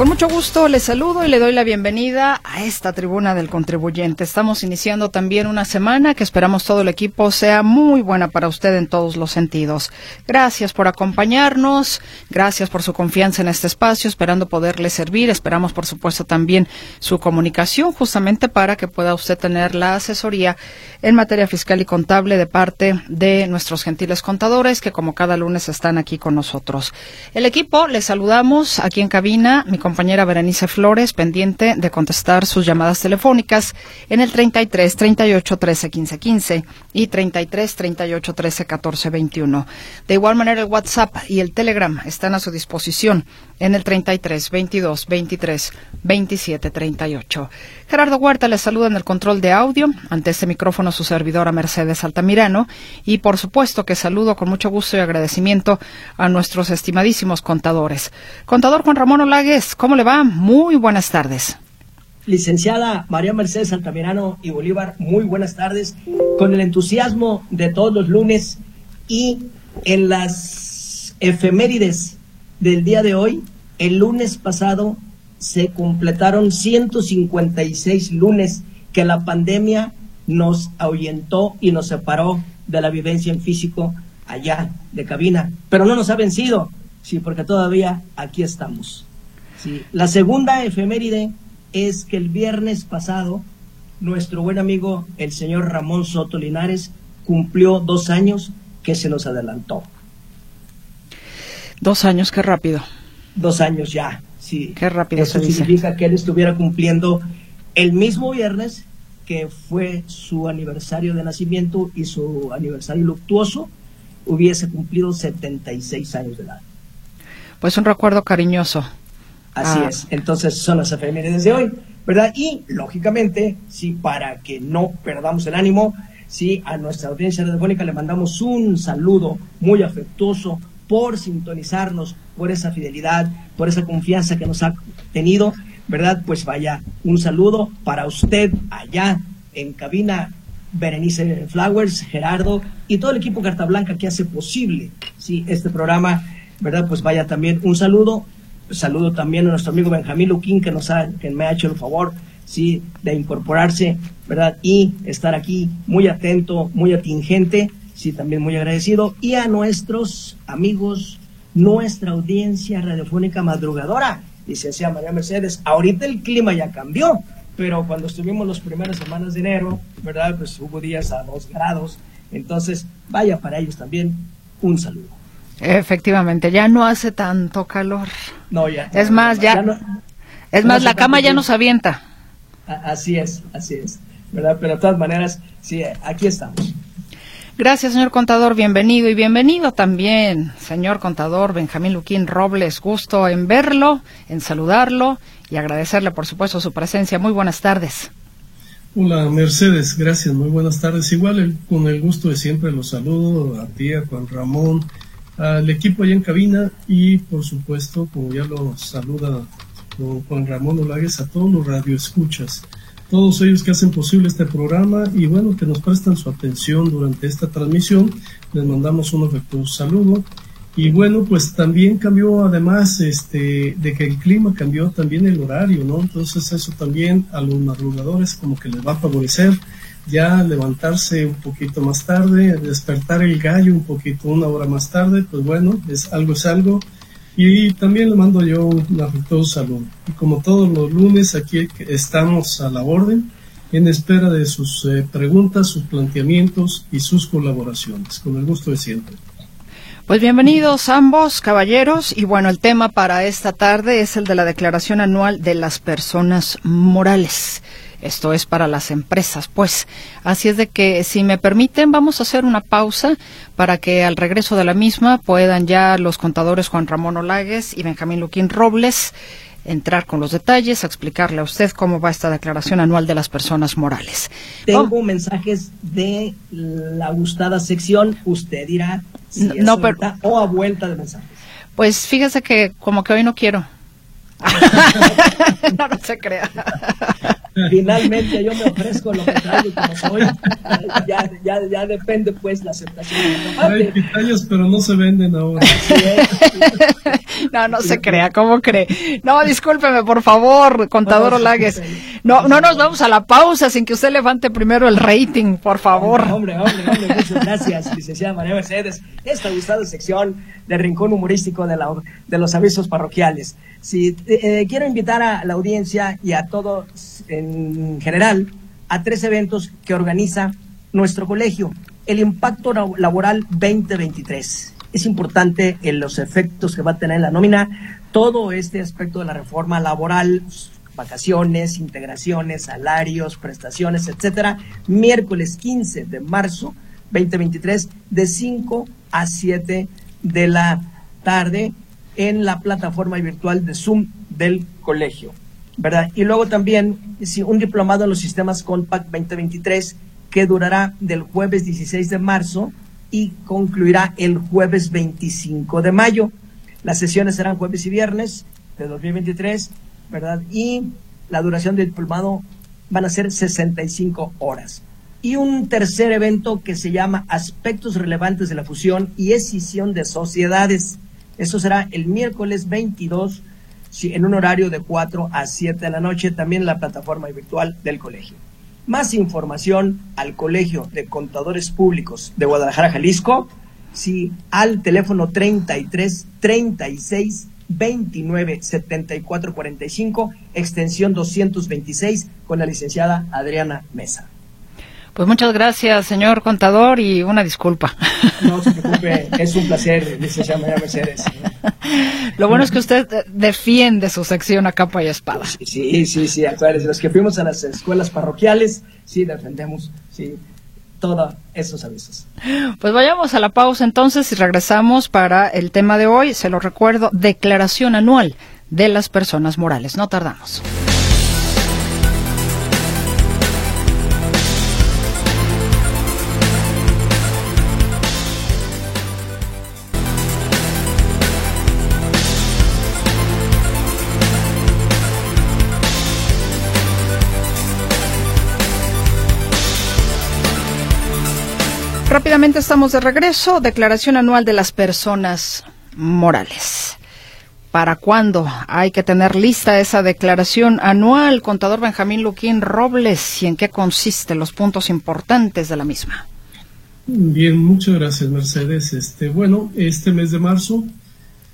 Con mucho gusto le saludo y le doy la bienvenida a esta tribuna del contribuyente. Estamos iniciando también una semana que esperamos todo el equipo sea muy buena para usted en todos los sentidos. Gracias por acompañarnos, gracias por su confianza en este espacio, esperando poderle servir. Esperamos, por supuesto, también su comunicación justamente para que pueda usted tener la asesoría en materia fiscal y contable de parte de nuestros gentiles contadores que como cada lunes están aquí con nosotros. El equipo, le saludamos aquí en cabina, mi compañera Berenice Flores, pendiente de contestar sus llamadas telefónicas en el 33 38 13 15 15 y 33 38 13 14 21. De igual manera, el WhatsApp y el Telegram están a su disposición en el 33 22 23 27 38. Gerardo Huerta les saluda en el control de audio. Ante este micrófono su servidora Mercedes Altamirano. Y por supuesto que saludo con mucho gusto y agradecimiento a nuestros estimadísimos contadores. Contador Juan Ramón Olagues, ¿cómo le va? Muy buenas tardes. Licenciada María Mercedes Altamirano y Bolívar, muy buenas tardes. Con el entusiasmo de todos los lunes y en las efemérides del día de hoy, el lunes pasado se completaron 156 lunes que la pandemia nos ahuyentó y nos separó de la vivencia en físico allá de cabina. Pero no nos ha vencido, sí, porque todavía aquí estamos. Sí. La segunda efeméride es que el viernes pasado nuestro buen amigo el señor Ramón Soto Linares cumplió dos años que se nos adelantó. Dos años, qué rápido. Dos años ya, sí. Qué rápido Eso se dice. significa que él estuviera cumpliendo el mismo viernes que fue su aniversario de nacimiento y su aniversario luctuoso, hubiese cumplido 76 años de edad. Pues un recuerdo cariñoso. Así Ah. es. Entonces son las efemérides de hoy, ¿verdad? Y lógicamente, sí, para que no perdamos el ánimo, sí, a nuestra audiencia radiofónica le mandamos un saludo muy afectuoso por sintonizarnos, por esa fidelidad, por esa confianza que nos ha tenido, ¿verdad? Pues vaya, un saludo para usted allá en cabina. Berenice Flowers, Gerardo y todo el equipo Carta Blanca que hace posible sí, este programa, ¿verdad? Pues vaya también un saludo saludo también a nuestro amigo Benjamín Luquín que nos ha, que me ha hecho el favor sí de incorporarse verdad y estar aquí muy atento muy atingente sí también muy agradecido y a nuestros amigos nuestra audiencia radiofónica madrugadora licenciada María Mercedes ahorita el clima ya cambió pero cuando estuvimos las primeras semanas de enero verdad pues hubo días a dos grados entonces vaya para ellos también un saludo Efectivamente, ya no hace tanto calor. no ya Es más, ya, no- es no más, la cama ya nos avienta. Así es, así es, ¿verdad? Pero de todas maneras, sí, aquí estamos. Gracias, señor contador. Bienvenido y bienvenido también, señor contador Benjamín Luquín Robles. Gusto en verlo, en saludarlo y agradecerle, por supuesto, su presencia. Muy buenas tardes. Hola Mercedes, gracias, muy buenas tardes. Igual con el gusto de siempre los saludo a ti, a Juan Ramón, al equipo allá en cabina y por supuesto, como ya lo saluda Juan Ramón Olagues, a todos los radioescuchas, todos ellos que hacen posible este programa y bueno, que nos prestan su atención durante esta transmisión. Les mandamos un afectuoso saludo. Y bueno, pues también cambió además este de que el clima cambió también el horario, ¿no? Entonces eso también a los madrugadores como que les va a favorecer ya levantarse un poquito más tarde, despertar el gallo un poquito una hora más tarde, pues bueno, es algo es algo. Y también le mando yo un afectuoso saludo. Y como todos los lunes, aquí estamos a la orden, en espera de sus eh, preguntas, sus planteamientos y sus colaboraciones. Con el gusto de siempre. Pues bienvenidos ambos, caballeros. Y bueno, el tema para esta tarde es el de la declaración anual de las personas morales. Esto es para las empresas, pues. Así es de que, si me permiten, vamos a hacer una pausa para que al regreso de la misma puedan ya los contadores Juan Ramón Olagues y Benjamín Luquín Robles entrar con los detalles, a explicarle a usted cómo va esta declaración anual de las personas morales. Tengo mensajes de la gustada sección, usted dirá si no, es pero, o a vuelta de mensajes. Pues fíjese que como que hoy no quiero. no, no se crea. Finalmente yo me ofrezco lo que traigo como soy. Ya, ya, ya depende pues la aceptación. Hay pitayos, pero no se venden ahora. no, no se crea, ¿cómo cree? No, discúlpeme, por favor, contador Olagues. No, no nos vamos a la pausa sin que usted levante primero el rating, por favor. Hombre, hombre, hombre, muchas gracias, licenciada María Mercedes. Esta gustada sección de Rincón Humorístico de, la, de los avisos parroquiales. Si eh, quiero invitar a la audiencia y a todos en general a tres eventos que organiza nuestro colegio. El impacto laboral 2023. Es importante en los efectos que va a tener en la nómina todo este aspecto de la reforma laboral, vacaciones, integraciones, salarios, prestaciones, etcétera. Miércoles 15 de marzo 2023 de 5 a 7 de la tarde en la plataforma virtual de Zoom del colegio. ¿verdad? Y luego también un diplomado en los sistemas Compact 2023 que durará del jueves 16 de marzo y concluirá el jueves 25 de mayo. Las sesiones serán jueves y viernes de 2023, ¿verdad? Y la duración del diplomado van a ser 65 horas. Y un tercer evento que se llama Aspectos relevantes de la fusión y escisión de sociedades. Eso será el miércoles 22 en un horario de 4 a 7 de la noche, también en la plataforma virtual del colegio. Más información al Colegio de Contadores Públicos de Guadalajara, Jalisco, sí, al teléfono 33 36 29 74 45, extensión 226, con la licenciada Adriana Mesa. Pues muchas gracias, señor contador, y una disculpa. No se preocupe, es un placer, licenciada María Mercedes. Lo bueno es que usted defiende su sección a capa y espada. Sí, sí, sí, acuérdense, los que fuimos a las escuelas parroquiales, sí, defendemos, sí, todos esos avisos. Pues vayamos a la pausa entonces y regresamos para el tema de hoy. Se lo recuerdo, declaración anual de las personas morales. No tardamos. Rápidamente estamos de regreso. Declaración anual de las personas morales. ¿Para cuándo hay que tener lista esa declaración anual, contador Benjamín Luquín Robles, y en qué consiste los puntos importantes de la misma? Bien, muchas gracias, Mercedes. Este, bueno, este mes de marzo,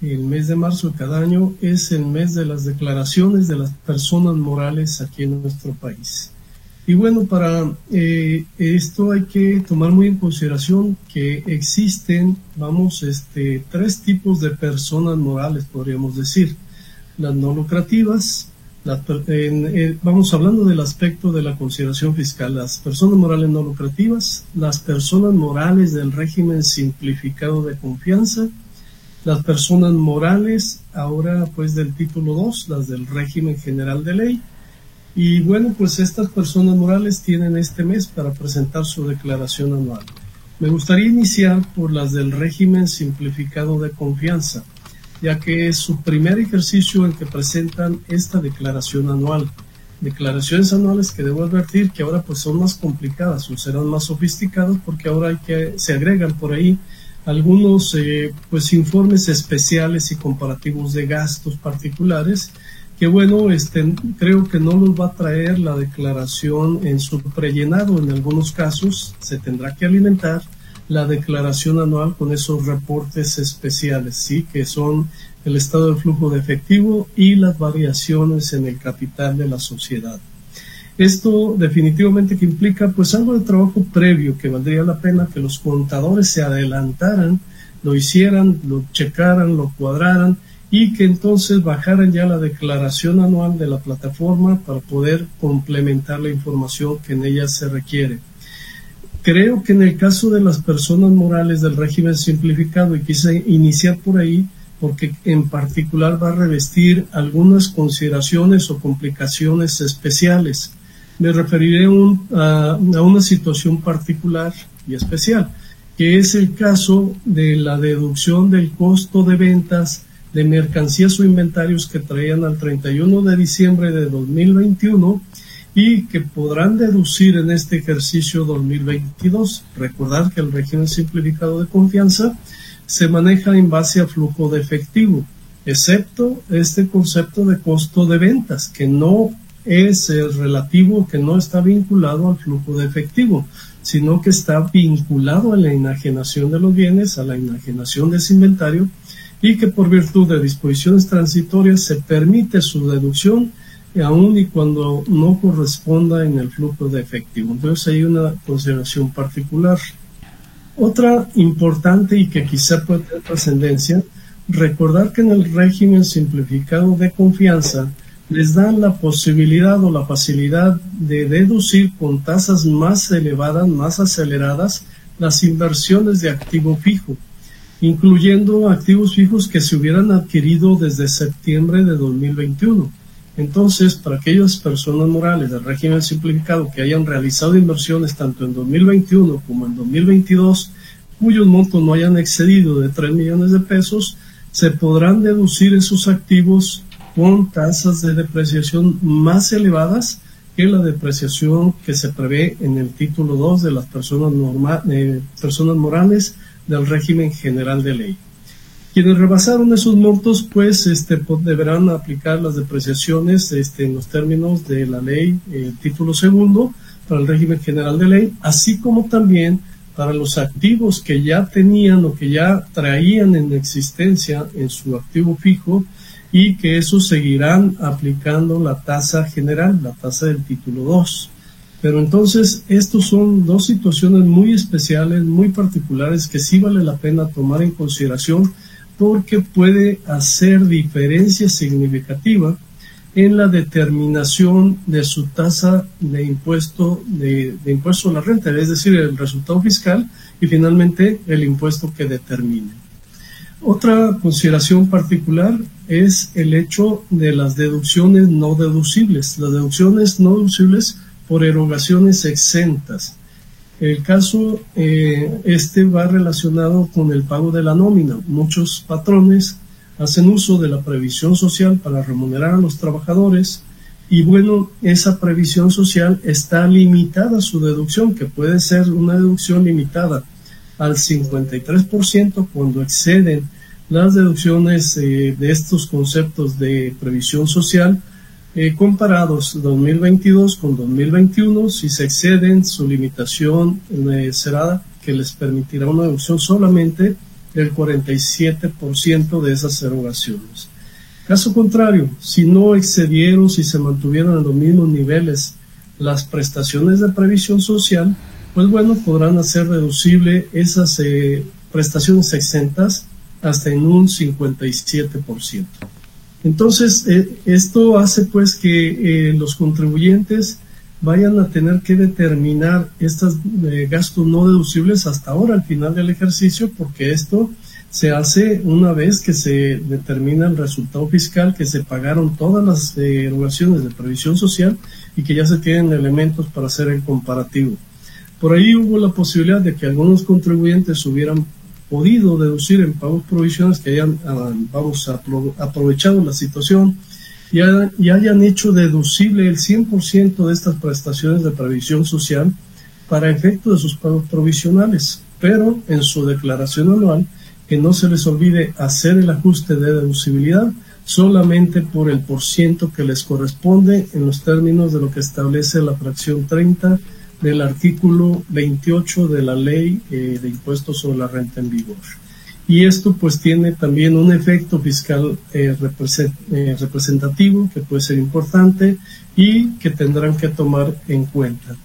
el mes de marzo de cada año, es el mes de las declaraciones de las personas morales aquí en nuestro país. Y bueno, para eh, esto hay que tomar muy en consideración que existen, vamos, este, tres tipos de personas morales, podríamos decir. Las no lucrativas, eh, vamos hablando del aspecto de la consideración fiscal, las personas morales no lucrativas, las personas morales del régimen simplificado de confianza, las personas morales ahora pues del título 2, las del régimen general de ley, y bueno, pues estas personas morales tienen este mes para presentar su declaración anual. Me gustaría iniciar por las del régimen simplificado de confianza, ya que es su primer ejercicio en que presentan esta declaración anual. Declaraciones anuales que debo advertir que ahora pues son más complicadas o serán más sofisticadas porque ahora hay que se agregan por ahí algunos eh, pues informes especiales y comparativos de gastos particulares que bueno, este, creo que no nos va a traer la declaración en su prellenado. En algunos casos se tendrá que alimentar la declaración anual con esos reportes especiales, sí, que son el estado de flujo de efectivo y las variaciones en el capital de la sociedad. Esto definitivamente que implica pues algo de trabajo previo que valdría la pena que los contadores se adelantaran, lo hicieran, lo checaran, lo cuadraran y que entonces bajaran ya la declaración anual de la plataforma para poder complementar la información que en ella se requiere. Creo que en el caso de las personas morales del régimen simplificado, y quise iniciar por ahí, porque en particular va a revestir algunas consideraciones o complicaciones especiales. Me referiré a, una situación particular y especial, que es el caso de la deducción del costo de ventas de mercancías o inventarios que traían al 31 de diciembre de 2021 y que podrán deducir en este ejercicio 2022. Recordar que el régimen simplificado de confianza se maneja en base a flujo de efectivo, excepto este concepto de costo de ventas, que no es el relativo, que no está vinculado al flujo de efectivo, sino que está vinculado a la enajenación de los bienes, a la enajenación de ese inventario, y que por virtud de disposiciones transitorias se permite su deducción aun y cuando no corresponda en el flujo de efectivo. Entonces hay una consideración particular. Otra importante y que quizá puede tener trascendencia, recordar que en el régimen simplificado de confianza les dan la posibilidad o la facilidad de deducir con tasas más elevadas, más aceleradas, las inversiones de activo fijo, incluyendo activos fijos que se hubieran adquirido desde septiembre de 2021. Entonces, para aquellas personas morales del régimen simplificado que hayan realizado inversiones tanto en 2021 como en 2022, cuyos montos no hayan excedido de 3 millones de pesos, se podrán deducir esos activos con tasas de depreciación más elevadas que la depreciación que se prevé en el título 2 de las personas, eh, personas morales del régimen general de ley. Quienes rebasaron esos montos, pues, este, deberán aplicar las depreciaciones este, en los términos de la ley, el título segundo, para el régimen general de ley, así como también para los activos que ya tenían o que ya traían en existencia en su activo fijo y que eso seguirán aplicando la tasa general, la tasa del título 2. Pero entonces, estos son dos situaciones muy especiales, muy particulares, que sí vale la pena tomar en consideración porque puede hacer diferencia significativa en la determinación de su tasa de impuesto de, impuesto a la renta, es decir, el resultado fiscal y finalmente el impuesto que determine. Otra consideración particular es el hecho de las deducciones no deducibles. Las deducciones no deducibles por erogaciones exentas. El caso eh, este va relacionado con el pago de la nómina. Muchos patrones hacen uso de la previsión social para remunerar a los trabajadores y bueno, esa previsión social está limitada a su deducción, que puede ser una deducción limitada al 53% cuando exceden las deducciones eh, de estos conceptos de previsión social eh, comparados 2022 con 2021, si se exceden, su limitación eh, será que les permitirá una deducción solamente del 47% de esas erogaciones. Caso contrario, si no excedieron, si se mantuvieron en los mismos niveles las prestaciones de previsión social, pues bueno, podrán hacer reducible esas eh, prestaciones exentas hasta en un 57%. Entonces, eh, esto hace pues que eh, los contribuyentes vayan a tener que determinar estos eh, gastos no deducibles hasta ahora, al final del ejercicio, porque esto se hace una vez que se determina el resultado fiscal, que se pagaron todas las erogaciones de previsión social y que ya se tienen elementos para hacer el comparativo. Por ahí hubo la posibilidad de que algunos contribuyentes hubieran podido deducir en pagos provisionales que hayan ah, vamos, aprovechado la situación y, hayan hecho deducible el 100% de estas prestaciones de previsión social para efecto de sus pagos provisionales, pero en su declaración anual que no se les olvide hacer el ajuste de deducibilidad solamente por el por ciento que les corresponde en los términos de lo que establece la fracción 30 del artículo 28 de la ley eh, de impuestos sobre la renta en vigor. Y esto pues tiene también un efecto fiscal eh, eh, representativo que puede ser importante y que tendrán que tomar en cuenta.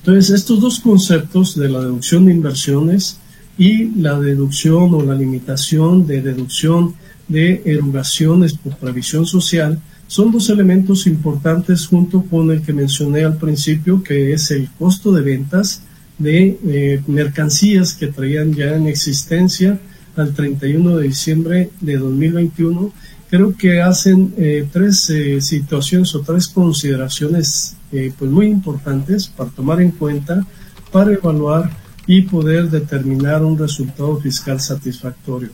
Entonces, estos dos conceptos de la deducción de inversiones y la deducción o la limitación de deducción de erogaciones por previsión social son dos elementos importantes junto con el que mencioné al principio, que es el costo de ventas de eh, mercancías que traían ya en existencia al 31 de diciembre de 2021, creo que hacen eh, tres eh, situaciones o tres consideraciones pues muy importantes para tomar en cuenta, para evaluar y poder determinar un resultado fiscal satisfactorio.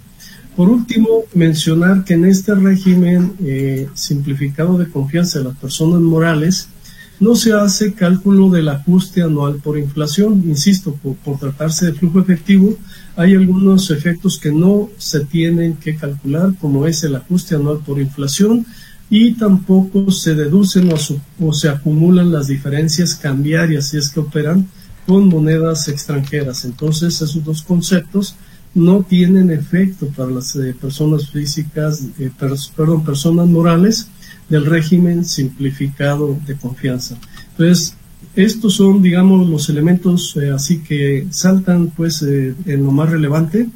Por último, mencionar que en este régimen simplificado de confianza de las personas morales, no se hace cálculo del ajuste anual por inflación. Insisto, por, tratarse de flujo efectivo, hay algunos efectos que no se tienen que calcular, como es el ajuste anual por inflación, y tampoco se deducen o, se acumulan las diferencias cambiarias si es que operan con monedas extranjeras. Entonces, esos dos conceptos no tienen efecto para las eh, personas físicas, eh, perdón, personas morales del régimen simplificado de confianza. Entonces, estos son, digamos, los elementos eh, así que saltan pues eh, en lo más relevante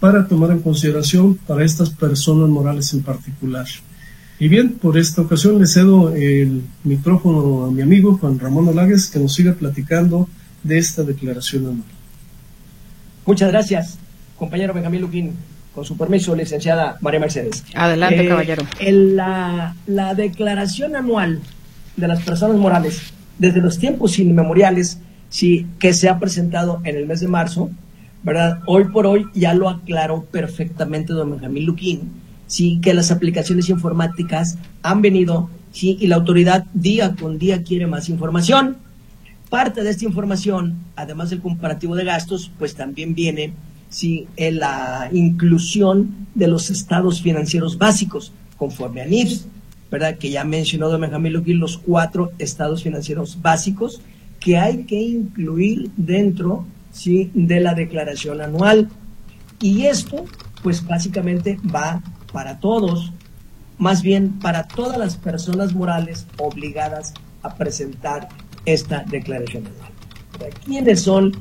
para tomar en consideración para estas personas morales en particular. Y bien, por esta ocasión le cedo el micrófono a mi amigo Juan Ramón Olagues que nos siga platicando de esta declaración anual. Muchas gracias, compañero Benjamín Luquín. Con su permiso, licenciada María Mercedes. Adelante, eh, caballero. la, la declaración anual de las personas morales, desde los tiempos inmemoriales, sí, que se ha presentado en el mes de marzo, ¿verdad? Hoy por hoy ya lo aclaró perfectamente don Benjamín Luquín, sí, que las aplicaciones informáticas han venido, sí, y la autoridad día con día quiere más información. Parte de esta información, además del comparativo de gastos, pues también viene ¿sí? en la inclusión de los estados financieros básicos, conforme a NIFS, ¿verdad? Que ya mencionó don Benjamín los cuatro estados financieros básicos que hay que incluir dentro ¿sí? de la declaración anual. Y esto, pues básicamente va para todos, más bien para todas las personas morales obligadas a presentar esta declaración anual. ¿Quiénes son,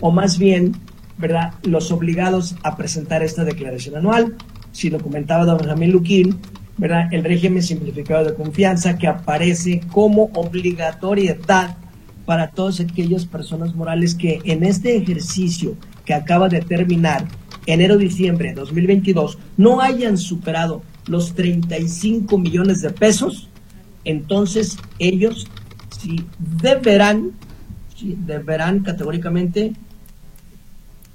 o más bien, ¿verdad? Los obligados a presentar esta declaración anual. Si lo comentaba don Benjamín Luquín, ¿verdad? El régimen simplificado de confianza que aparece como obligatoriedad para todas aquellas personas morales que en este ejercicio que acaba de terminar, enero-diciembre de 2022, no hayan superado los 35 millones de pesos, entonces ellos sí deberán, deberán categóricamente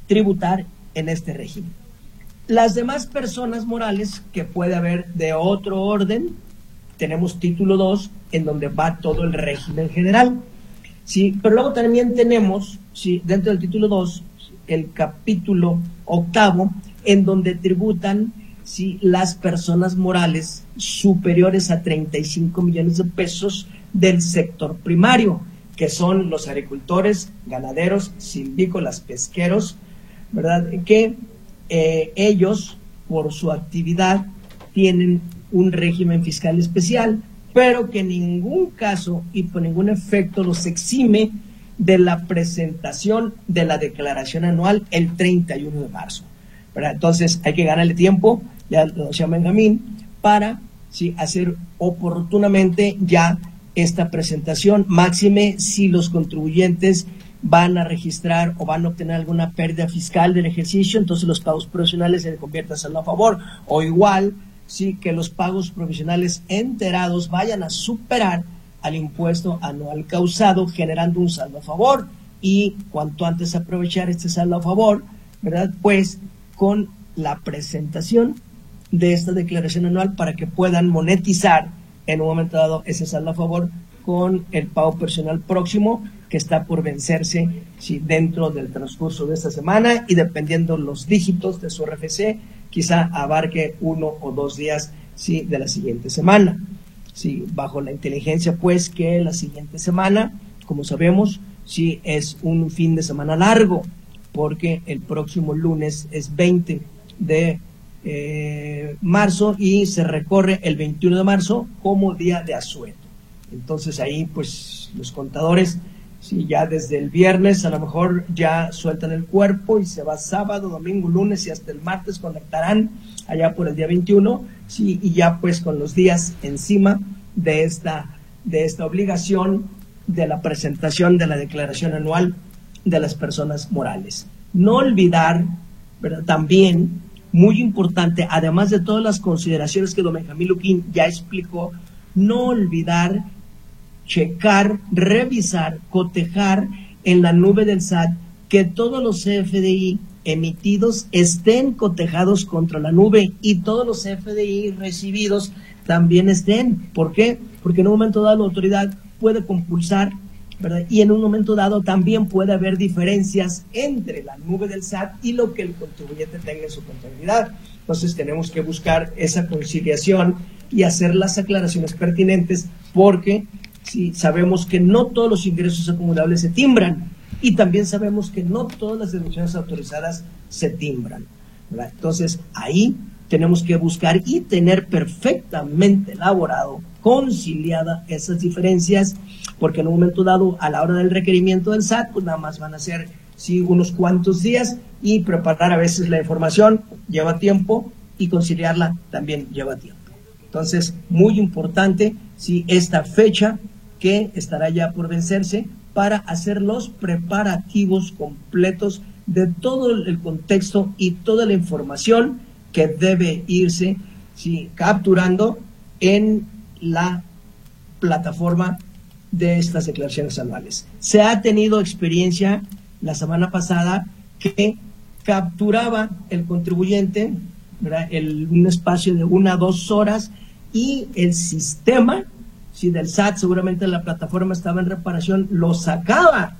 tributar en este régimen. Las demás personas morales que puede haber de otro orden, tenemos título 2 en donde va todo el régimen general. Sí, pero luego también tenemos, sí, dentro del título 2, el capítulo octavo, en donde tributan sí, las personas morales superiores a 35 millones de pesos del sector primario, que son los agricultores, ganaderos, silvícolas, pesqueros, ¿verdad? Que eh, ellos, por su actividad, tienen un régimen fiscal especial, pero que en ningún caso y por ningún efecto los exime de la presentación de la declaración anual el 31 de marzo. ¿verdad? Entonces hay que ganarle tiempo, ya lo decía Benjamín, para ¿sí? hacer oportunamente ya esta presentación, máxime si los contribuyentes van a registrar o van a obtener alguna pérdida fiscal del ejercicio, entonces los pagos profesionales se conviertan saldo a favor. O igual, sí, que los pagos profesionales enterados vayan a superar al impuesto anual causado, generando un saldo a favor. Y cuanto antes aprovechar este saldo a favor, ¿verdad? Pues con la presentación de esta declaración anual para que puedan monetizar en un momento dado ese saldo a favor con el pago personal próximo que está por vencerse si dentro del transcurso de esta semana y dependiendo los dígitos de su RFC, quizá abarque uno o dos días ¿sí? de la siguiente semana. Sí, bajo la inteligencia, pues, que la siguiente semana, como sabemos, sí es un fin de semana largo, porque el próximo lunes es 20 de eh, marzo y se recorre el 21 de marzo como día de asueto. Entonces ahí, pues, los contadores Sí, ya desde el viernes a lo mejor ya sueltan el cuerpo y se va sábado, domingo, lunes y hasta el martes conectarán allá por el día 21, sí, y ya pues con los días encima de esta, de esta obligación de la presentación de la declaración anual de las personas morales. No olvidar ¿verdad? también muy importante, además de todas las consideraciones que don Benjamín Luquín ya explicó, no olvidar checar, revisar, cotejar en la nube del SAT que todos los CFDI emitidos estén cotejados contra la nube y todos los CFDI recibidos también estén. ¿Por qué? Porque en un momento dado la autoridad puede compulsar ¿verdad? y en un momento dado también puede haber diferencias entre la nube del SAT y lo que el contribuyente tenga en su contabilidad. Entonces tenemos que buscar esa conciliación y hacer las aclaraciones pertinentes porque si sabemos que no todos los ingresos acumulables se timbran y también sabemos que no todas las deducciones autorizadas se timbran. Entonces, ahí tenemos que buscar y tener perfectamente elaborado, conciliada esas diferencias, porque en un momento dado, a la hora del requerimiento del SAT, pues nada más van a ser sí, unos cuantos días y preparar a veces la información lleva tiempo y conciliarla también lleva tiempo. Entonces, muy importante, si esta fecha que estará ya por vencerse para hacer los preparativos completos de todo el contexto y toda la información que debe irse capturando en la plataforma de estas declaraciones anuales. Se ha tenido experiencia la semana pasada que capturaba el contribuyente El, un espacio de una a dos horas y el sistema si del SAT seguramente la plataforma estaba en reparación, lo sacaba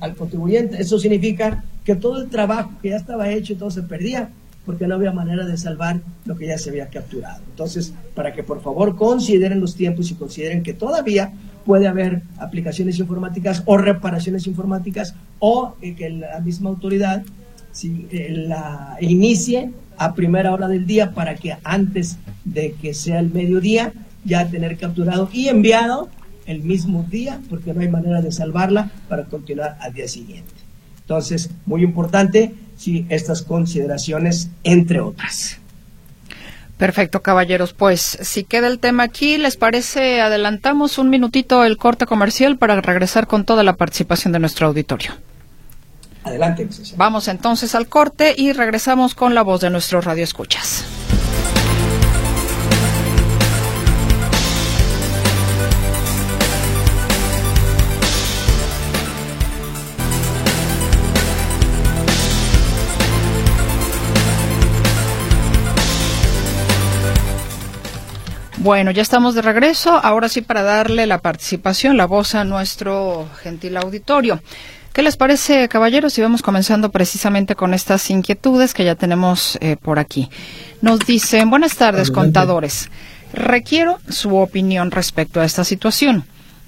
al contribuyente. Eso significa que todo el trabajo que ya estaba hecho y todo se perdía porque no había manera de salvar lo que ya se había capturado. Entonces, para que por favor consideren los tiempos y consideren que todavía puede haber aplicaciones informáticas o reparaciones informáticas o que la misma autoridad eh, la inicie a primera hora del día para que antes de que sea el mediodía ya tener capturado y enviado el mismo día, porque no hay manera de salvarla para continuar al día siguiente. Entonces, muy importante, sí, estas consideraciones, entre otras. Perfecto, caballeros. Pues si queda el tema aquí, ¿les parece? Adelantamos un minutito el corte comercial para regresar con toda la participación de nuestro auditorio. Adelante. Vamos entonces al corte y regresamos con la voz de nuestros radioescuchas. Bueno, ya estamos de regreso. Ahora sí para darle la participación, la voz a nuestro gentil auditorio. ¿Qué les parece, caballeros? Y vamos comenzando precisamente con estas inquietudes que ya tenemos eh, por aquí. Nos dicen, buenas tardes, contadores. Requiero su opinión respecto a esta situación.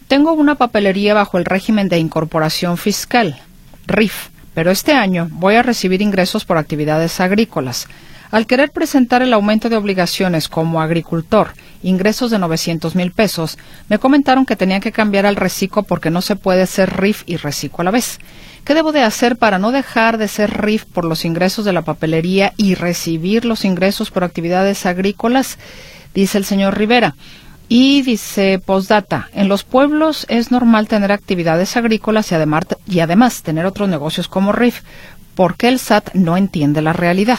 Tengo una papelería bajo el régimen de incorporación fiscal, RIF, pero este año voy a recibir ingresos por actividades agrícolas. Al querer presentar el aumento de obligaciones como agricultor, ingresos de 900 mil pesos, me comentaron que tenía que cambiar al reciclo porque no se puede ser RIF y reciclo a la vez. ¿Qué debo de hacer para no dejar de ser RIF por los ingresos de la papelería y recibir los ingresos por actividades agrícolas? Dice el señor Rivera. Y dice postdata, en los pueblos es normal tener actividades agrícolas y además, y además tener otros negocios como RIF. ¿Por qué el SAT no entiende la realidad?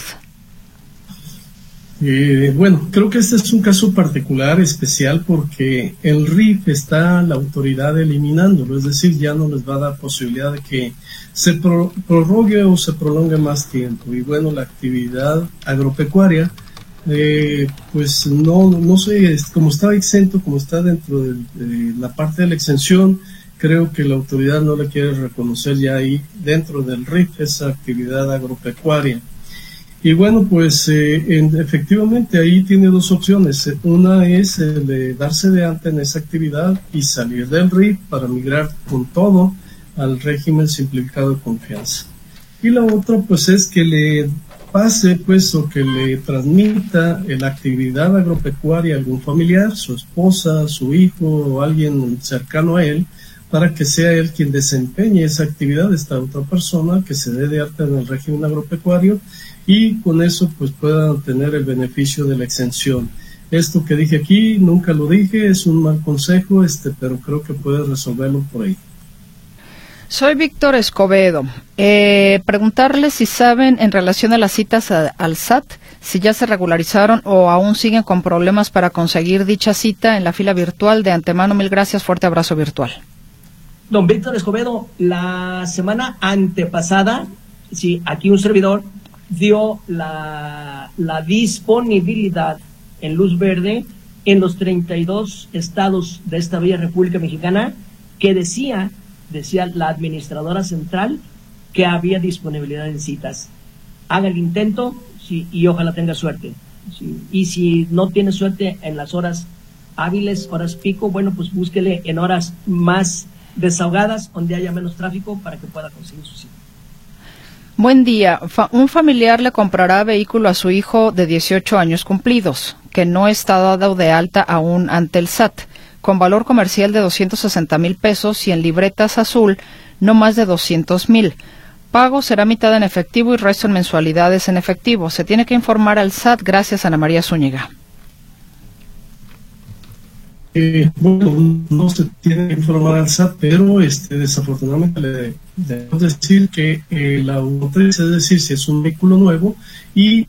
Eh, bueno, creo que este es un caso particular, especial, porque el RIF está la autoridad eliminándolo, es decir, ya no les va a dar posibilidad de que se prorrogue o se prolongue más tiempo. Y bueno, la actividad agropecuaria, eh, pues no, no sé, como está exento, como está dentro de, de la parte de la exención, creo que la autoridad no le quiere reconocer ya ahí dentro del RIF esa actividad agropecuaria. Y bueno, pues eh, efectivamente ahí tiene dos opciones. Una es de darse de alta en esa actividad y salir del RIF para migrar con todo al régimen simplificado de confianza. Y la otra pues es que le pase pues o que le transmita la actividad agropecuaria a algún familiar, su esposa, su hijo o alguien cercano a él, para que sea él quien desempeñe esa actividad, esta otra persona que se dé de alta en el régimen agropecuario y con eso pues puedan tener el beneficio de la exención. Esto que dije aquí, nunca lo dije, es un mal consejo, este, pero creo que puede resolverlo por ahí. Soy Víctor Escobedo. Eh, preguntarle si saben en relación a las citas al SAT si ya se regularizaron o aún siguen con problemas para conseguir dicha cita en la fila virtual. De antemano, mil gracias. Fuerte abrazo virtual. Don Víctor Escobedo, la semana antepasada, sí, aquí un servidor dio la, disponibilidad en luz verde en los 32 estados de esta bella República Mexicana que decía, decía la administradora central, que había disponibilidad en citas. Haga el intento sí, y ojalá tenga suerte. Y si no tiene suerte en las horas hábiles, horas pico, bueno, pues búsquele en horas más desahogadas, donde haya menos tráfico, para que pueda conseguir su cita. Buen día. un familiar le comprará vehículo a su hijo de 18 años cumplidos, que no está dado de alta aún ante el SAT, con valor comercial de 260 mil pesos y en libretas azul no más de 200 mil. Pago será mitad en efectivo y resto en mensualidades en efectivo. Se tiene que informar al SAT. Gracias, Ana María Zúñiga. Eh, bueno, no se tiene que informar al SAT, pero este, desafortunadamente le debemos decir que eh, la automotriz, es decir, si es un vehículo nuevo y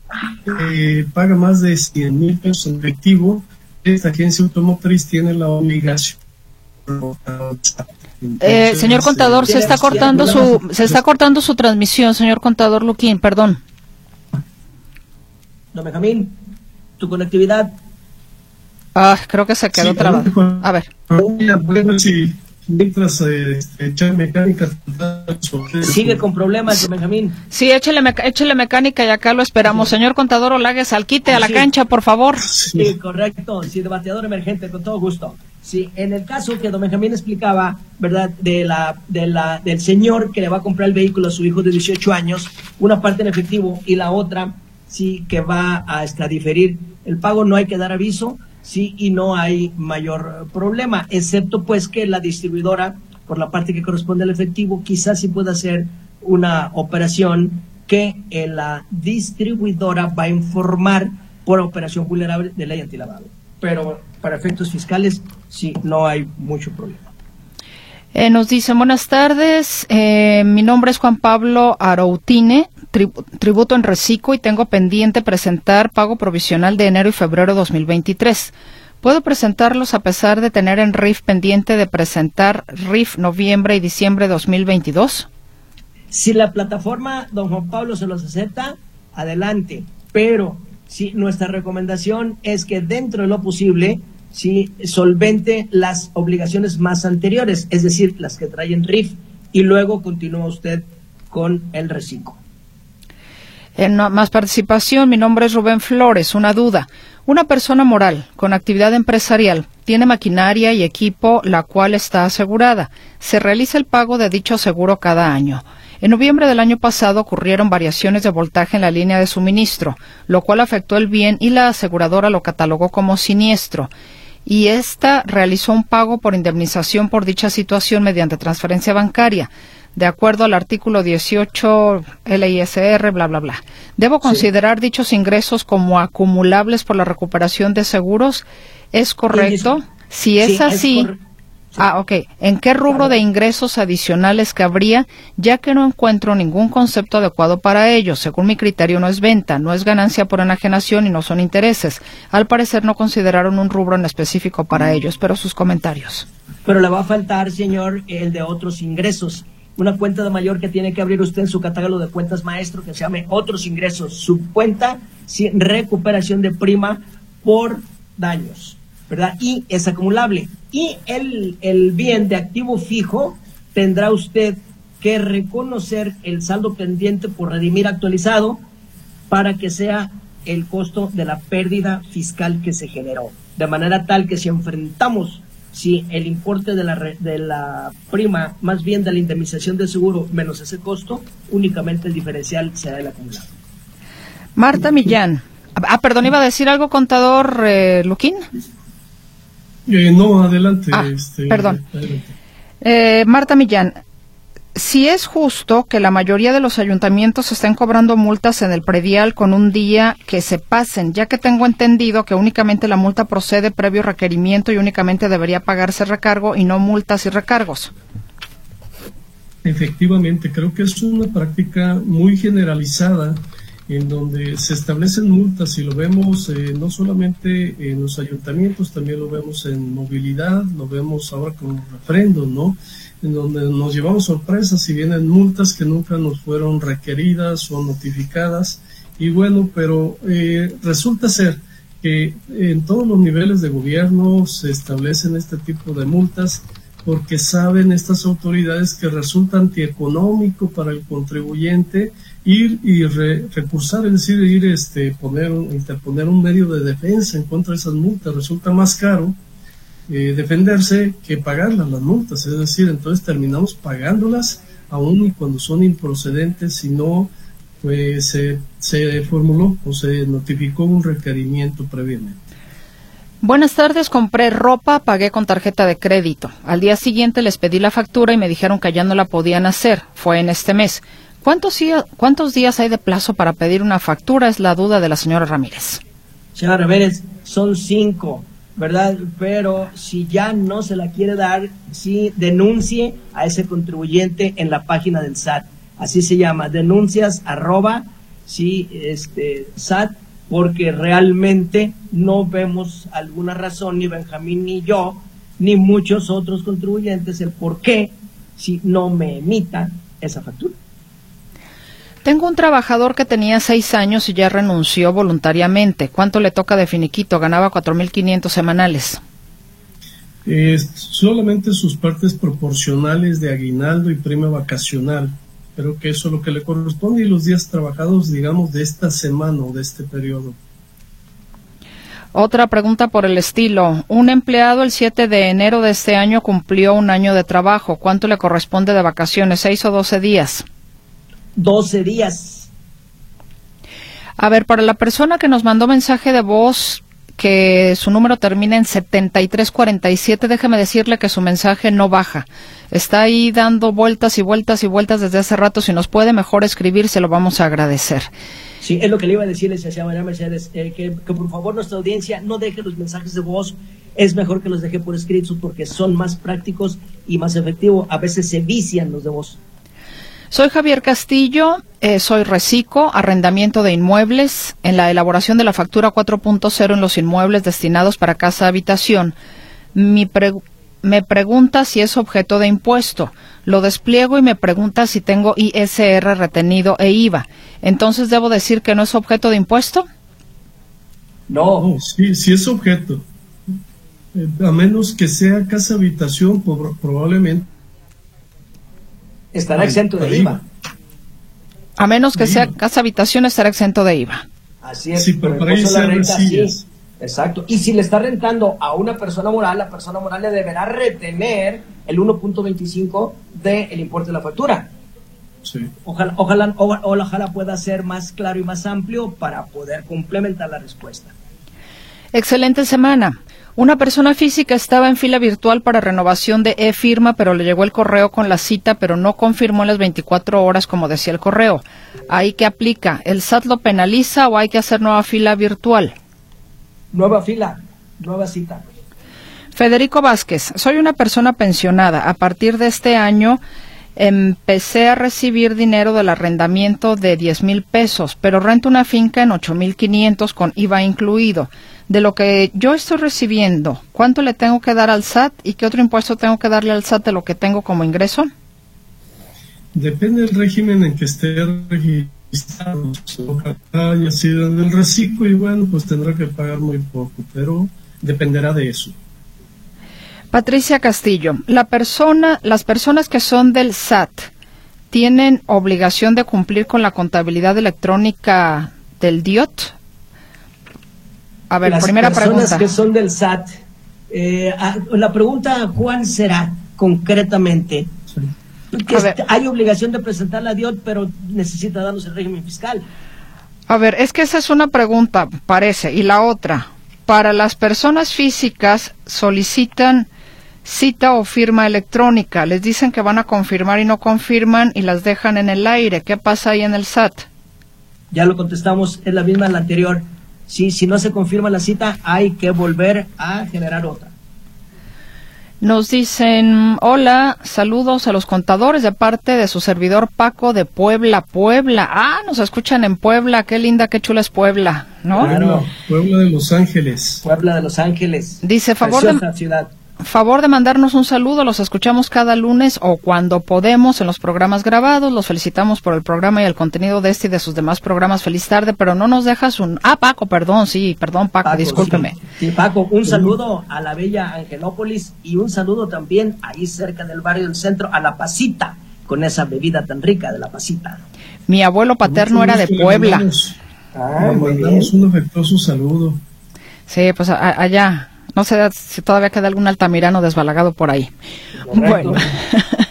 eh, paga más de 100 mil pesos en efectivo, esta agencia automotriz tiene la obligación. señor contador, se está cortando su se está cortando su transmisión, señor contador Luquín, perdón. Don Benjamín, tu conectividad Ah, creo que se quedó trabado. A ver. mientras eh, este, mecánica. Sigue con problemas, Benjamín. Sí, échele, échele mecánica y acá lo esperamos. Señor contador Olagues, al quite a la cancha, por favor. Sí, correcto. Sí, debateador emergente, con todo gusto. Sí, en el caso que don Benjamín explicaba, ¿verdad? De la, de la, del señor que le va a comprar el vehículo a su hijo de 18 años, una parte en efectivo y la otra, sí, que va a hasta diferir el pago, no hay que dar aviso sí y no hay mayor problema, excepto pues que la distribuidora, por la parte que corresponde al efectivo, quizás sí pueda hacer una operación que eh, la distribuidora va a informar por operación vulnerable de ley antilavado. Pero para efectos fiscales sí, no hay mucho problema. Eh, nos dicen buenas tardes, eh, mi nombre es Juan Pablo Aroutine, tributo en reciclo y tengo pendiente presentar pago provisional de enero y febrero 2023. ¿Puedo presentarlos a pesar de tener en RIF pendiente de presentar RIF noviembre y diciembre 2022? Si la plataforma, don Juan Pablo, se los acepta, adelante. Pero si nuestra recomendación es que dentro de lo posible, si solvente las obligaciones más anteriores, es decir, las que traen RIF, y luego continúa usted con el reciclo. En más participación, mi nombre es Rubén Flores. Una duda. Una persona moral con actividad empresarial tiene maquinaria y equipo la cual está asegurada. Se realiza el pago de dicho seguro cada año. En noviembre del año pasado ocurrieron variaciones de voltaje en la línea de suministro, lo cual afectó el bien y la aseguradora lo catalogó como siniestro. Y ésta realizó un pago por indemnización por dicha situación mediante transferencia bancaria de acuerdo al artículo 18 LISR, bla, bla, bla. ¿Debo considerar dichos ingresos como acumulables por la recuperación de seguros? ¿Es correcto? Si es así, ah, ok. ¿En qué rubro de ingresos adicionales cabría, ya que no encuentro ningún concepto adecuado para ello? Según mi criterio, no es venta, no es ganancia por enajenación y no son intereses. Al parecer no consideraron un rubro en específico para ello. Espero sus comentarios. Pero le va a faltar, señor, el de otros ingresos una cuenta de mayor que tiene que abrir usted en su catálogo de cuentas maestro que se llame otros ingresos, su cuenta sin recuperación de prima por daños, ¿verdad? Y es acumulable. Y el, el bien de activo fijo tendrá usted que reconocer el saldo pendiente por redimir actualizado para que sea el costo de la pérdida fiscal que se generó. De manera tal que si enfrentamos si el importe de la, de la prima, más bien de la indemnización de seguro menos ese costo, únicamente el diferencial será el acumulado. Marta Millán. Ah, perdón, iba a decir algo, contador eh, Luquín. Eh, no, adelante. Ah, este, perdón. Eh, Marta Millán, si es justo que la mayoría de los ayuntamientos estén cobrando multas en el predial con un día que se pasen, ya que tengo entendido que únicamente la multa procede previo requerimiento y únicamente debería pagarse recargo y no multas y recargos. Efectivamente, creo que es una práctica muy generalizada en donde se establecen multas y lo vemos eh, no solamente en los ayuntamientos, también lo vemos en movilidad, lo vemos ahora con refrendo, ¿no? En donde nos llevamos sorpresas y vienen multas que nunca nos fueron requeridas o notificadas. Y bueno, pero eh, resulta ser que en todos los niveles de gobierno se establecen este tipo de multas porque saben estas autoridades que resulta antieconómico para el contribuyente ir y recursar, es decir, ir este poner interponer un medio de defensa en contra de esas multas, resulta más caro eh, defenderse que pagarlas las multas, es decir, entonces terminamos pagándolas aún y cuando son improcedentes si no pues se, se formuló o se notificó un requerimiento previamente. Buenas tardes, compré ropa, pagué con tarjeta de crédito. Al día siguiente les pedí la factura y me dijeron que ya no la podían hacer. Fue en este mes. ¿Cuántos, ¿Cuántos días hay de plazo para pedir una factura? Es la duda de la señora Ramírez. Señora Ramírez, son cinco, ¿verdad? Pero si ya no se la quiere dar, sí denuncie a ese contribuyente en la página del SAT. Así se llama, denuncias arroba, sí, este, SAT porque realmente no vemos alguna razón, ni Benjamín ni yo, ni muchos otros contribuyentes, el por qué si no me emitan esa factura. Tengo un trabajador que tenía seis años y ya renunció voluntariamente. ¿Cuánto le toca de finiquito? Ganaba 4.500 semanales. solamente sus partes proporcionales de aguinaldo y prima vacacional. Creo que eso es lo que le corresponde y los días trabajados, digamos, de esta semana o de este periodo. Otra pregunta por el estilo. Un empleado el 7 de enero de este año cumplió un año de trabajo. ¿Cuánto le corresponde de vacaciones? ¿Seis o doce días? Doce días. A ver, para la persona que nos mandó mensaje de voz, que su número termina en 7347, déjeme decirle que su mensaje no baja. Está ahí dando vueltas y vueltas y vueltas desde hace rato. Si nos puede mejor escribir, se lo vamos a agradecer. Sí, es lo que le iba a decir, licenciada María Mercedes, eh, que, que, por favor nuestra audiencia no deje los mensajes de voz. Es mejor que los deje por escrito porque son más prácticos y más efectivos. A veces se vician los de voz. Soy Javier Castillo, eh, soy Recico, arrendamiento de inmuebles, en la elaboración de la factura 4.0 en los inmuebles destinados para casa-habitación. me pregunta si es objeto de impuesto. Lo despliego y me pregunta si tengo ISR retenido e IVA. Entonces, ¿debo decir que no es objeto de impuesto? No, sí, sí es objeto. Eh, a menos que sea casa-habitación, probablemente estará exento de IVA. A menos que sea casa habitación, estará exento de IVA. Así es. Sí, pero para la renta sí. Exacto. Y si le está rentando a una persona moral, la persona moral le deberá retener el 1.25 del importe de la factura. Sí. Ojalá, ojalá, ojalá pueda ser más claro y más amplio para poder complementar la respuesta. Excelente semana. Una persona física estaba en fila virtual para renovación de e-firma, pero le llegó el correo con la cita, pero no confirmó en las 24 horas como decía el correo. ¿Ahí qué aplica? ¿El SAT lo penaliza o hay que hacer nueva fila virtual? Nueva fila, nueva cita. Federico Vázquez, soy una persona pensionada. A partir de este año empecé a recibir dinero del arrendamiento de 10 mil pesos, pero rento una finca en 8 mil 500 con IVA incluido de lo que yo estoy recibiendo, ¿cuánto le tengo que dar al SAT y qué otro impuesto tengo que darle al SAT de lo que tengo como ingreso? Depende del régimen en que esté registrado. Ojalá sido en el reciclo y bueno, pues tendrá que pagar muy poco, pero dependerá de eso. Patricia Castillo, la persona, las personas que son del SAT tienen obligación de cumplir con la contabilidad electrónica del DIOT a ver, las primera personas que son del SAT, eh, la pregunta, ¿cuál será concretamente? hay obligación de presentar la DIOT, pero necesita darnos el régimen fiscal. A ver, es que esa es una pregunta, parece. Y la otra, para las personas físicas solicitan cita o firma electrónica. Les dicen que van a confirmar y no confirman y las dejan en el aire. ¿Qué pasa ahí en el SAT? Ya lo contestamos, es la misma la anterior. Si, si no se confirma la cita, hay que volver a generar otra. Nos dicen, hola, saludos a los contadores de parte de su servidor Paco de Puebla, Puebla. Ah, nos escuchan en Puebla, qué linda, qué chula es Puebla, ¿no? Claro. Puebla de Los Ángeles. Puebla de Los Ángeles. Dice, favor de, ciudad favor de mandarnos un saludo, los escuchamos cada lunes o cuando podemos en los programas grabados, los felicitamos por el programa y el contenido de este y de sus demás programas. Feliz tarde, pero no nos dejas un... Ah, Paco, perdón, sí, perdón Paco, discúlpeme. Sí. Paco, un saludo a la bella Angelópolis y un saludo también ahí cerca del barrio del centro a La Pasita, con esa bebida tan rica de La Pasita. Mi abuelo paterno era de Puebla. Ah, mandamos un afectuoso saludo. Sí, pues allá, no sé si todavía queda algún altamirano desbalagado por ahí. Bueno.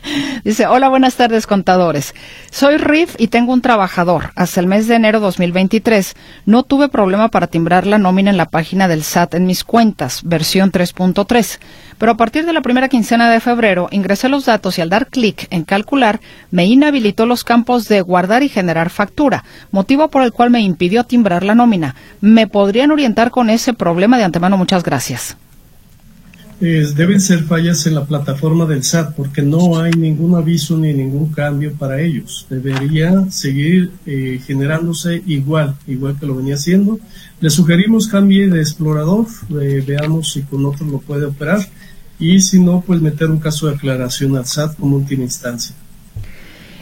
Dice, hola, buenas tardes, contadores. Soy RIF y tengo un trabajador. Hasta el mes de enero 2023 no tuve problema para timbrar la nómina en la página del SAT en mis cuentas, versión 3.3. Pero a partir de la primera quincena de febrero ingresé los datos y al dar clic en calcular me inhabilitó los campos de guardar y generar factura, motivo por el cual me impidió timbrar la nómina. ¿Me podrían orientar con ese problema de antemano? Muchas gracias deben ser fallas en la plataforma del SAT porque no hay ningún aviso ni ningún cambio para ellos. Debería seguir eh, generándose igual, igual que lo venía haciendo. Le sugerimos cambie de explorador, eh, veamos si con otro lo puede operar y si no, pues meter un caso de aclaración al SAT como última instancia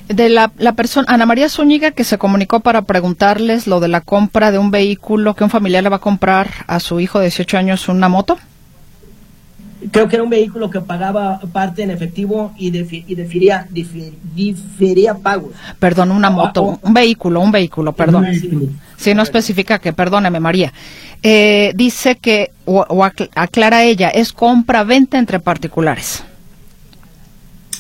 de la, la persona, Ana María Zúñiga, que se comunicó para preguntarles lo de la compra de un vehículo que un familiar le va a comprar a su hijo de 18 años, una moto creo que era un vehículo que pagaba parte en efectivo y, y difería, difería pagos. Perdón, una moto, un vehículo, un vehículo, perdón. Si no especifica que, perdóneme María. Eh, dice que, o, aclara ella, es compra-venta entre particulares.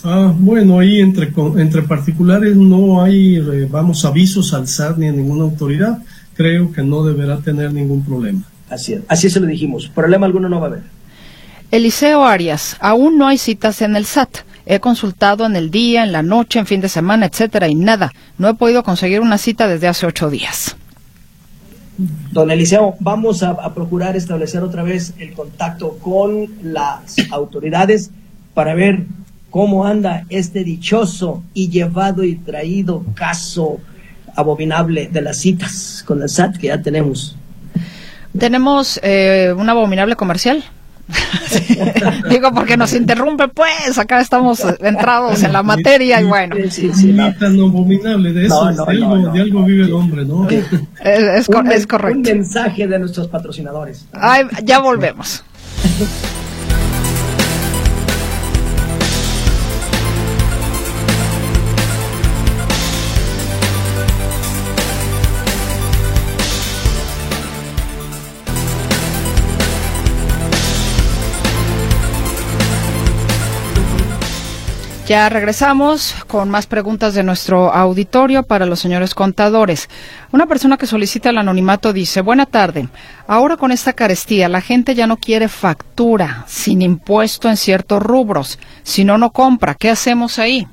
Ah, bueno, ahí entre, entre particulares no hay, eh, vamos, avisos al SAT ni a ninguna autoridad. Creo que no deberá tener ningún problema. Así es, así se lo dijimos. Problema alguno no va a haber. Eliseo Arias, aún no hay citas en el SAT. He consultado en el día, en la noche, en fin de semana, etcétera, y nada. No he podido conseguir una cita desde hace ocho días. Don Eliseo, vamos a, procurar establecer otra vez el contacto con las autoridades para ver cómo anda este dichoso y llevado y traído caso abominable de las citas con el SAT que ya tenemos. ¿Tenemos eh, un abominable comercial? Digo, porque nos interrumpe, pues, acá estamos entrados en la materia y bueno. Sí, tan abominable de eso, de, algo, vive el hombre, ¿no? Es, es, correcto. Un mensaje de nuestros patrocinadores. Ay, ya volvemos. Ya regresamos con más preguntas de nuestro auditorio para los señores contadores. Una persona que solicita el anonimato dice, buena tarde, ahora con esta carestía la gente ya no quiere factura sin impuesto en ciertos rubros, si no, no compra. ¿Qué hacemos ahí?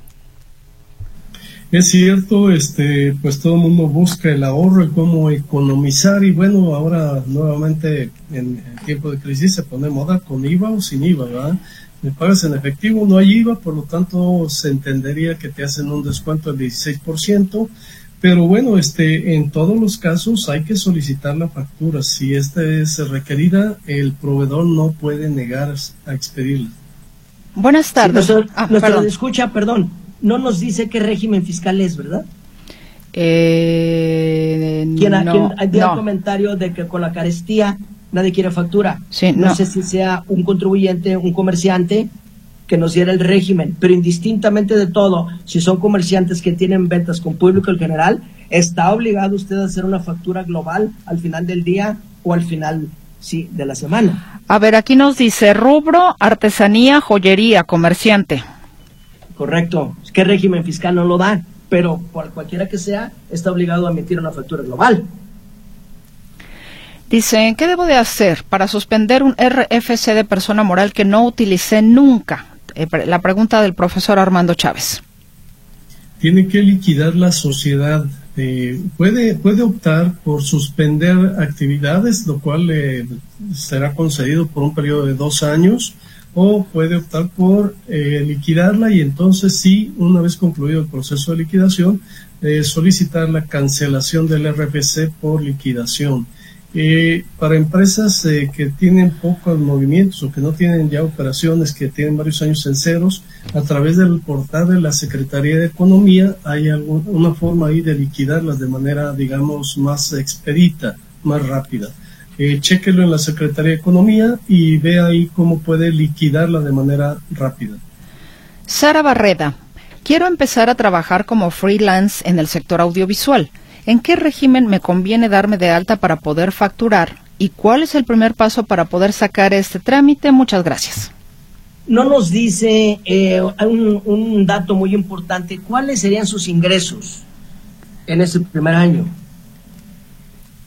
Es cierto, este, pues todo el mundo busca el ahorro y cómo economizar y bueno, ahora nuevamente en el tiempo de crisis se pone moda con IVA o sin IVA, ¿verdad? Me pagas en efectivo, no hay IVA, por lo tanto se entendería que te hacen un descuento del 16%, pero bueno, este, en todos los casos hay que solicitar la factura. Si esta es requerida, el proveedor no puede negar a expedirla. Buenas tardes. Sí, ah, perdón. escucha, perdón, no nos dice qué régimen fiscal es, ¿verdad? Eh, ¿Quién, no, ¿quién comentario de que con la carestía nadie quiere factura. no, sé si sea un contribuyente, un comerciante que nos diera el régimen, pero indistintamente de todo, si son comerciantes que tienen ventas con público en general, está obligado usted a hacer una factura global al final del día o al final sí de la semana. A ver, aquí nos dice rubro, artesanía, joyería, comerciante. Correcto. ¿Qué régimen fiscal no lo da? Pero por cualquiera que sea, está obligado a emitir una factura global. Dice, ¿qué debo de hacer para suspender un RFC de persona moral que no utilicé nunca? Eh, la pregunta del profesor Armando Chávez. Tiene que liquidar la sociedad. Eh, puede, puede optar por suspender actividades, lo cual le será concedido por un periodo de dos años, o puede optar por eh, liquidarla y entonces sí, una vez concluido el proceso de liquidación, eh, solicitar la cancelación del RFC por liquidación. Eh, para empresas que tienen pocos movimientos o que no tienen ya operaciones, que tienen varios años en ceros, a través del portal de la Secretaría de Economía hay una forma ahí de liquidarlas de manera, digamos, más expedita, más rápida eh, chéquelo en la Secretaría de Economía y ve ahí cómo puede liquidarla de manera rápida. Sara Barreda, quiero empezar a trabajar como freelance en el sector audiovisual. ¿En qué régimen me conviene darme de alta para poder facturar? ¿Y cuál es el primer paso para poder sacar este trámite? Muchas gracias. No nos dice eh, un, un dato muy importante. ¿Cuáles serían sus ingresos en ese primer año?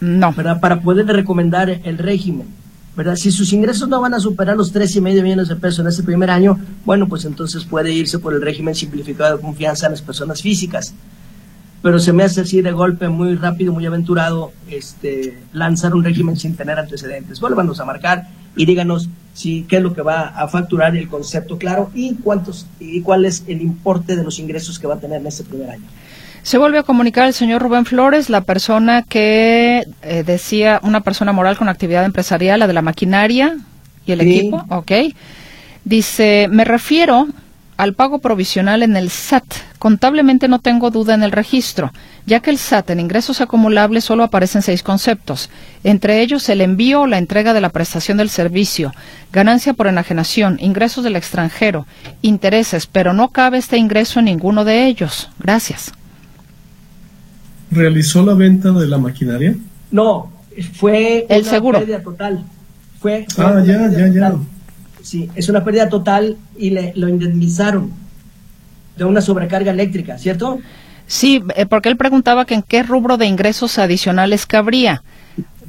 No. ¿verdad? Para poder recomendar el régimen. ¿verdad? Si sus ingresos no van a superar los tres y medio millones de pesos en este primer año, bueno, pues entonces puede irse por el régimen simplificado de confianza en las personas físicas. Pero se me hace así de golpe muy rápido, muy aventurado, este, lanzar un régimen sin tener antecedentes. Vuélvanos a marcar y díganos si qué es lo que va a facturar el concepto claro y cuántos y cuál es el importe de los ingresos que va a tener en este primer año. Se vuelve a comunicar el señor Rubén Flores, la persona que eh, decía, una persona moral con actividad empresarial, la de la maquinaria y el equipo, ok. Dice, me refiero al pago provisional en el SAT. Contablemente no tengo duda en el registro, ya que el SAT en ingresos acumulables solo aparecen seis conceptos, entre ellos el envío o la entrega de la prestación del servicio, ganancia por enajenación, ingresos del extranjero, intereses, pero no cabe este ingreso en ninguno de ellos. Gracias realizó la venta de la maquinaria? No, fue el una pérdida total. Fue, ah, ya, ya, ya. Sí, es una pérdida total y le, lo indemnizaron de una sobrecarga eléctrica, ¿cierto? Sí, eh, porque él preguntaba que en qué rubro de ingresos adicionales cabría.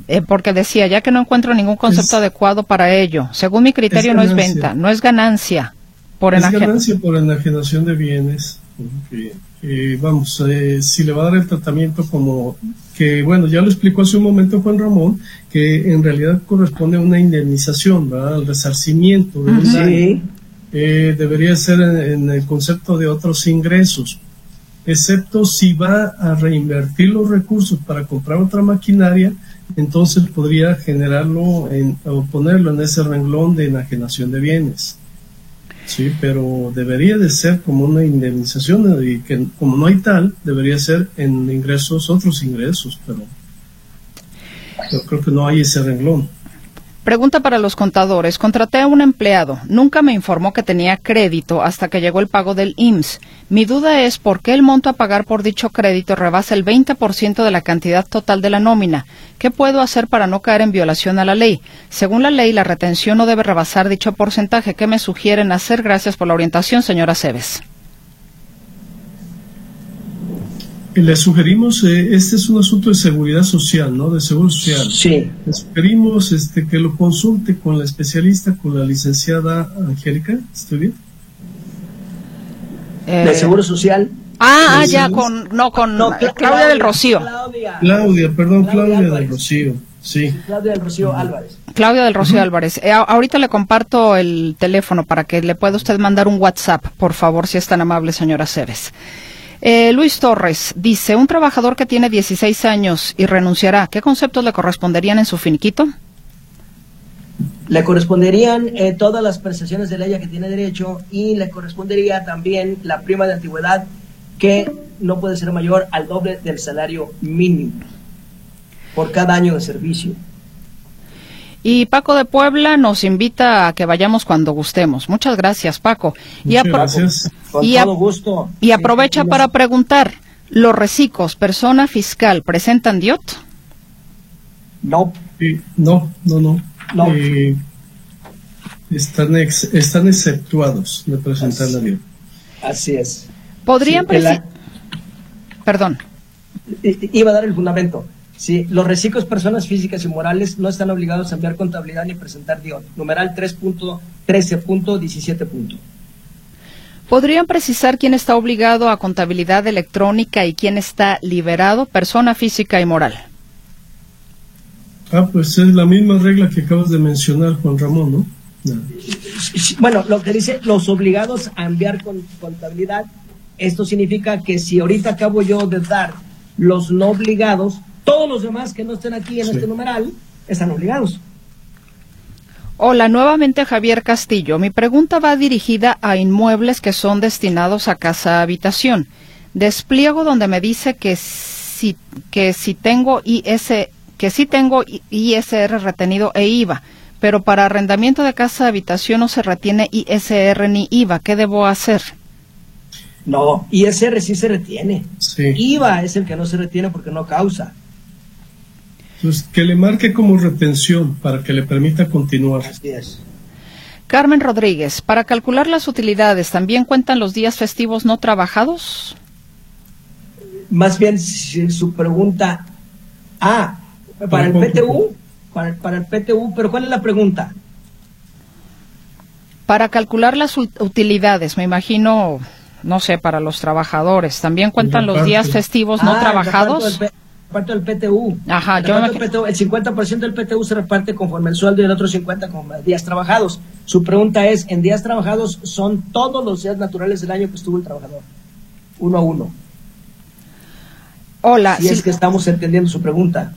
Eh, porque decía, ya que no encuentro ningún concepto adecuado para ello, según mi criterio no es venta, no es ganancia por Es ganancia por enajenación de bienes. Eh, vamos, eh, si le va a dar el tratamiento como que, bueno, ya lo explicó hace un momento Juan Ramón, que en realidad corresponde a una indemnización, ¿verdad? Al resarcimiento de eh, debería ser en, el concepto de otros ingresos, excepto si va a reinvertir los recursos para comprar otra maquinaria, entonces podría generarlo en, o ponerlo en ese renglón de enajenación de bienes. Sí, pero debería de ser como una indemnización y que como no hay tal, debería ser en ingresos, otros ingresos, pero yo creo que no hay ese renglón. Pregunta para los contadores. Contraté a un empleado. Nunca me informó que tenía crédito hasta que llegó el pago del IMSS. Mi duda es por qué el monto a pagar por dicho crédito rebasa el 20% de la cantidad total de la nómina. ¿Qué puedo hacer para no caer en violación a la ley? Según la ley, la retención no debe rebasar dicho porcentaje. ¿Qué me sugieren hacer? Gracias por la orientación, señora Cebes. Le sugerimos, eh, este es un asunto de seguridad social, ¿no? De seguro social. Sí. Le sugerimos este, que lo consulte con la especialista, con la licenciada Angélica. ¿Estoy bien? ¿De eh, seguro social? Ah, ah ya, con, no, con Claudia, del Rocío. Claudia, perdón, Claudia, del Rocío. Sí. Claudia del Rocío Álvarez. Claudia del Rocío Álvarez. Eh, ahorita le comparto el teléfono para que le pueda usted mandar un WhatsApp, por favor, si es tan amable, señora Ceres. Eh, Luis Torres dice, un trabajador que tiene 16 años y renunciará, ¿qué conceptos le corresponderían en su finiquito? Le corresponderían eh, todas las prestaciones de ley a que tiene derecho y le correspondería también la prima de antigüedad que no puede ser mayor al doble del salario mínimo por cada año de servicio. Y Paco de Puebla nos invita a que vayamos cuando gustemos. Muchas gracias, Paco. Muchas y gracias. Con todo gusto. Y aprovecha para preguntar, ¿los recicos, persona fiscal, presentan DIOT? No. no, no, no. Eh, están, están exceptuados de presentar la DIOT. Así es. ¿Podrían presentar? Perdón. Iba a dar el fundamento. Sí, los reciclos personas físicas y morales no están obligados a enviar contabilidad ni presentar DIOT. Numeral 3.13.17. ¿Podrían precisar quién está obligado a contabilidad electrónica y quién está liberado, persona física y moral? Ah, pues es la misma regla que acabas de mencionar, Juan Ramón, ¿no? Bueno, lo que dice los obligados a enviar con contabilidad, esto significa que si ahorita acabo yo de dar los no obligados, todos los demás que no estén aquí en este numeral están obligados. Hola, nuevamente Javier Castillo. Mi pregunta va dirigida a inmuebles que son destinados a casa habitación. Despliego donde me dice que si, que si tengo IS, que si tengo ISR retenido e IVA, pero para arrendamiento de casa habitación no se retiene ISR ni IVA. ¿Qué debo hacer? No, ISR sí se retiene. IVA es el que no se retiene porque no causa. Pues que le marque como retención para que le permita continuar. Así es. Carmen Rodríguez, para calcular las utilidades, ¿también cuentan los días festivos no trabajados? Más bien su pregunta. Ah, para el PTU, para, para el PTU, pero ¿cuál es la pregunta? Para calcular las utilidades, me imagino, no sé, para los trabajadores, ¿también cuentan los días festivos no ah, trabajados? Parte del PTU. Ajá, el, el 50% del PTU se reparte conforme el sueldo y el otro 50% con días trabajados. Su pregunta es, ¿en días trabajados son todos los días naturales del año que estuvo el trabajador? Uno a uno. Hola. Si, es que estamos entendiendo su pregunta.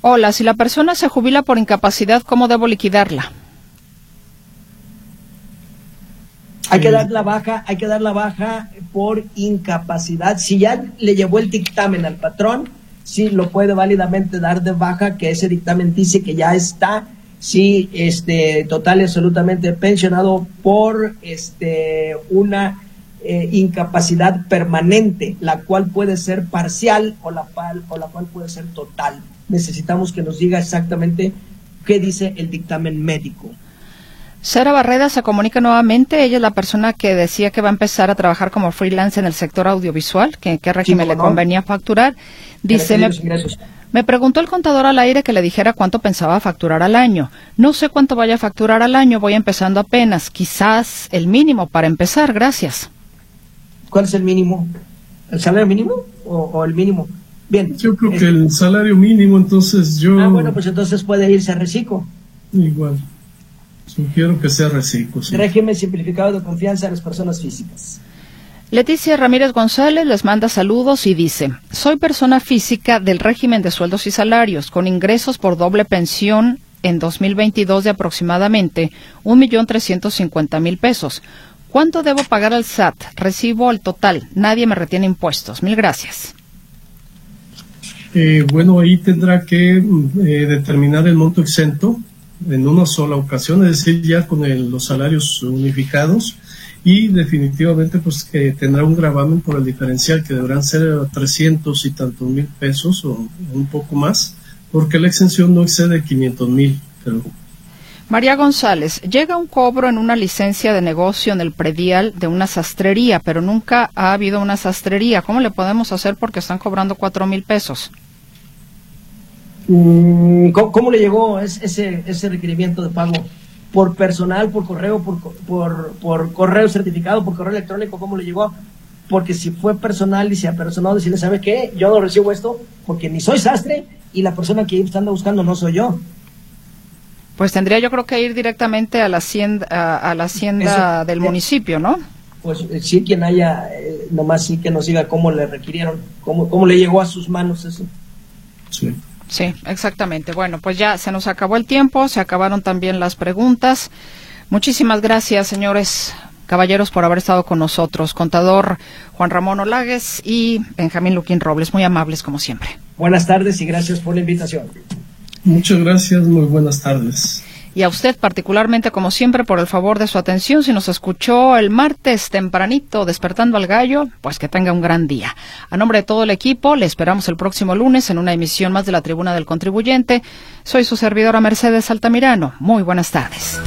Hola, si la persona se jubila por incapacidad, ¿cómo debo liquidarla? Hay que dar la baja, hay que dar la baja por incapacidad. Si ya le llevó el dictamen al patrón, sí lo puede válidamente dar de baja, que ese dictamen dice que ya está, sí, este, total y absolutamente pensionado por este una eh, incapacidad permanente, la cual puede ser parcial o la, o la cual puede ser total. Necesitamos que nos diga exactamente qué dice el dictamen médico. Sara Barreda se comunica nuevamente. Ella es la persona que decía que va a empezar a trabajar como freelance en el sector audiovisual, que qué régimen le convenía facturar. Dice, me, me, preguntó el contador al aire que le dijera cuánto pensaba facturar al año. No sé cuánto vaya a facturar al año, voy empezando apenas. Quizás el mínimo para empezar. Gracias. ¿Cuál es el mínimo? ¿El salario mínimo o, el mínimo? Bien. Yo creo que el salario mínimo, entonces yo... Ah, bueno, pues entonces puede irse a reciclo. Igual. Sugiero que sea reciclo. Régimen simplificado de confianza a las personas físicas. Leticia Ramírez González les manda saludos y dice, soy persona física del régimen de sueldos y salarios, con ingresos por doble pensión en 2022 de aproximadamente 1.350.000 pesos. ¿Cuánto debo pagar al SAT? Recibo el total. Nadie me retiene impuestos. Mil gracias. Eh, bueno, ahí tendrá que mm, eh, determinar el monto exento en una sola ocasión, es decir, ya con los salarios unificados y definitivamente pues que tendrá un gravamen por el diferencial que deberán ser 300 y tantos mil pesos o un poco más, porque la exención no excede 500 mil. María González, llega un cobro en una licencia de negocio en el predial de una sastrería, pero nunca ha habido una sastrería. ¿Cómo le podemos hacer porque están cobrando cuatro mil pesos? Mm, ¿Cómo, le llegó ese, ese requerimiento de pago? ¿Por personal, por correo, por, por, por correo certificado, por correo electrónico? ¿Cómo le llegó? Porque si fue personal y se apersonó, decirle, ¿sabe qué? Yo no recibo esto porque ni soy sastre y la persona que anda buscando no soy yo. Pues tendría yo creo que ir directamente a la hacienda, a, la hacienda del municipio, ¿no? Pues eh, sí, quien haya, eh, nomás sí que nos diga cómo le requirieron, cómo, cómo le llegó a sus manos eso. Sí. Sí, exactamente. Bueno, pues ya se nos acabó el tiempo, se acabaron también las preguntas. Muchísimas gracias, señores caballeros, por haber estado con nosotros. Contador Juan Ramón Olagues y Benjamín Luquín Robles, muy amables como siempre. Buenas tardes y gracias por la invitación. Muchas gracias, muy buenas tardes y a usted particularmente, como siempre, por el favor de su atención. Si nos escuchó el martes tempranito despertando al gallo, pues que tenga un gran día. A nombre de todo el equipo, le esperamos el próximo lunes en una emisión más de la Tribuna del Contribuyente. Soy su servidora Mercedes Altamirano. Muy buenas tardes.